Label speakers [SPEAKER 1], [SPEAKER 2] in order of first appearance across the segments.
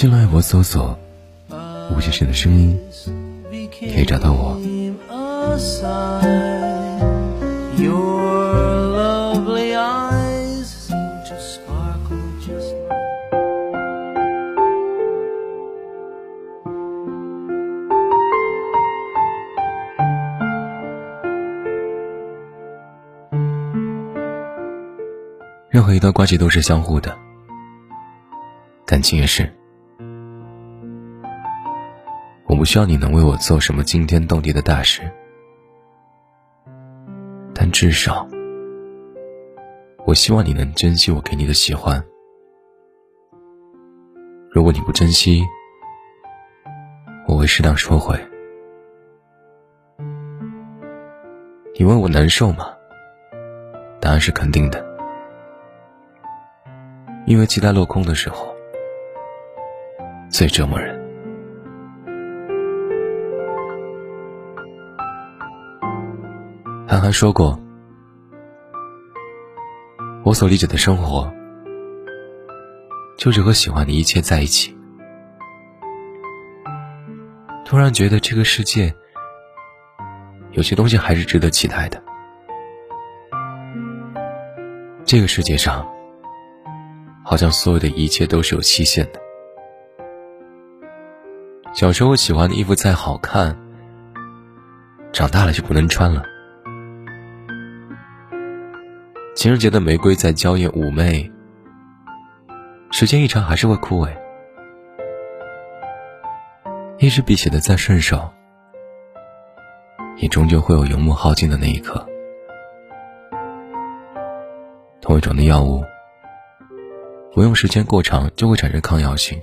[SPEAKER 1] 新浪微博搜索“吴先生的声音”，可以找到我。任何一段关系都是相互的，感情也是。不需要你能为我做什么惊天动地的大事，但至少，我希望你能珍惜我给你的喜欢。如果你不珍惜，我会适当收回。你问我难受吗？答案是肯定的。因为期待落空的时候，最折磨人。他说过：“我所理解的生活，就是和喜欢的一切在一起。”突然觉得这个世界，有些东西还是值得期待的。这个世界上，好像所有的一切都是有期限的。小时候喜欢的衣服再好看，长大了就不能穿了。情人节的玫瑰再娇艳妩媚，时间一长还是会枯萎。一支笔写的再顺手，也终究会有油墨耗尽的那一刻。同一种的药物。服用时间过长就会产生抗药性，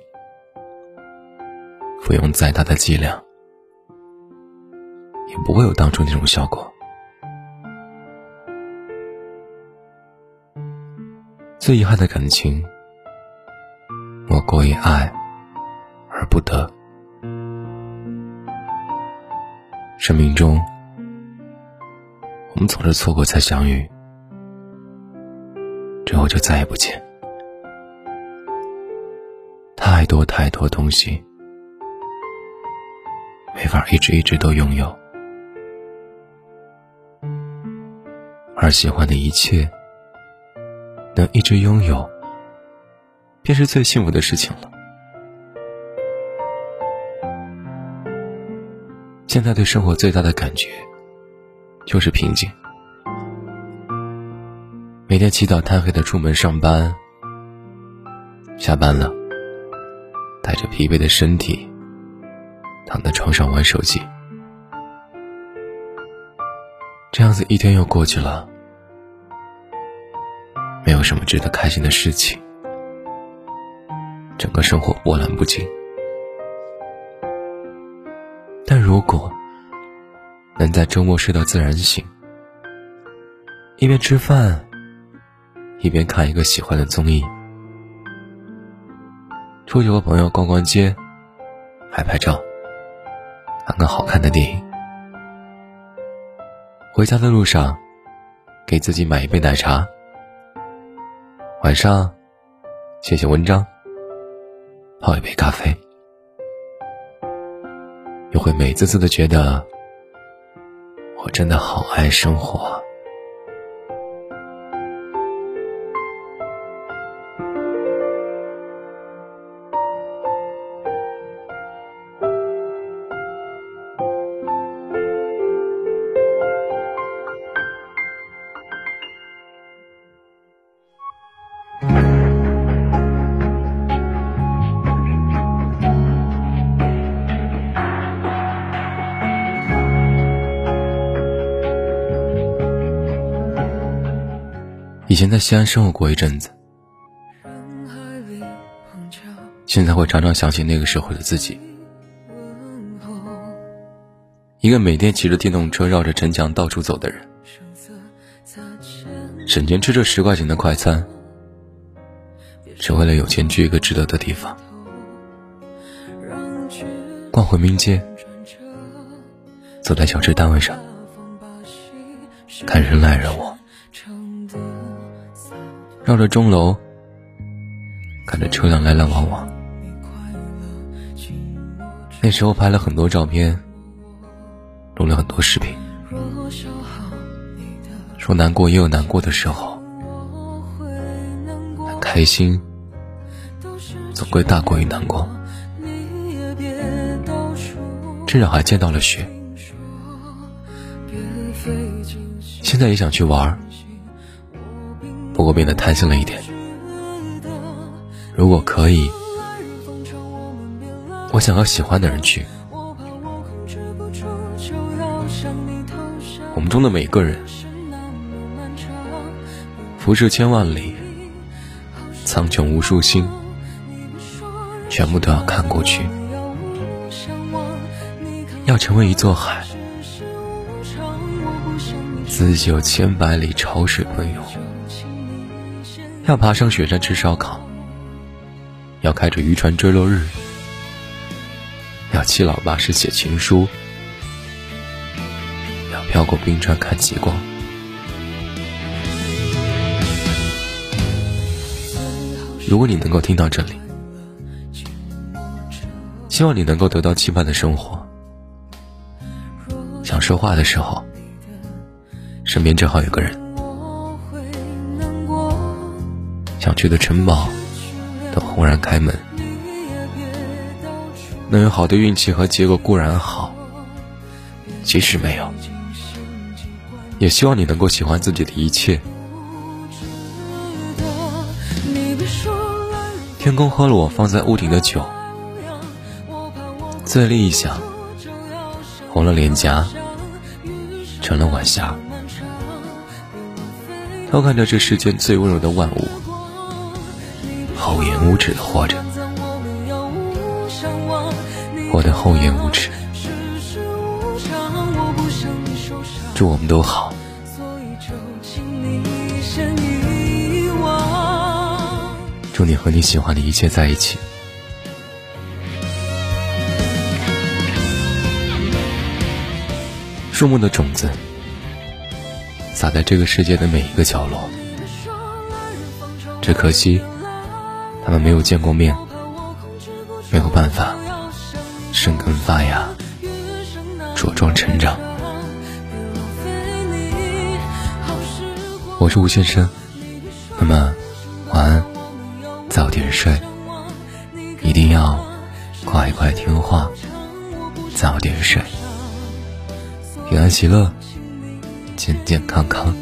[SPEAKER 1] 服用再大的剂量，也不会有当初那种效果。最遗憾的感情，莫过于爱而不得。生命中，我们总是错过才相遇，之后就再也不见。太多太多东西，没法一直一直都拥有，而喜欢的一切，能一直拥有，便是最幸福的事情了。现在对生活最大的感觉，就是平静。每天起早贪黑的出门上班，下班了。带着疲惫的身体，躺在床上玩手机。这样子一天又过去了，没有什么值得开心的事情，整个生活波澜不惊。但如果能在周末睡到自然醒，一边吃饭，一边看一个喜欢的综艺。出去和朋友逛逛街，拍拍照，看个好看的电影。回家的路上，给自己买一杯奶茶。晚上，写写文章，泡一杯咖啡，又会美滋滋的觉得，我真的好爱生活。以前在西安生活过一阵子，现在会常常想起那个时候的自己，一个每天骑着电动车绕着城墙到处走的人，省钱吃着十块钱的快餐，只为了有钱去一个值得的地方，逛回民街，走在小吃摊位上，看人来人往，绕着钟楼，看着车辆来来往往。那时候拍了很多照片，录了很多视频。说难过也有难过的时候，但开心，总归大过于难过。至少还见到了雪。现在也想去玩，不过变得贪心了一点。如果可以。我想要喜欢的人去。我们中的每个人，辐射千万里，苍穹无数星，全部都要看过去。要成为一座海，自有千百里潮水奔涌。要爬上雪山吃烧烤，要开着渔船追落日。要七老八十写情书，要飘过冰川看极光。如果你能够听到这里，希望你能够得到期盼的生活。想说话的时候，身边正好有个人。想去的城堡都轰然开门。能有好的运气和结果固然好，即使没有，也希望你能够喜欢自己的一切。天空喝了我放在屋顶的酒，醉了一想，红了脸颊，成了晚霞。偷看着这世间最温柔的万物，厚颜无耻的活着。我的厚颜无耻，祝我们都好。祝你和你喜欢的一切在一起。树木的种子，撒在这个世界的每一个角落。只可惜，他们没有见过面，没有办法。生根发芽，茁壮成长。我是吴先生，那么晚安，早点睡，一定要乖乖听话，早点睡，平安喜乐，健健康康，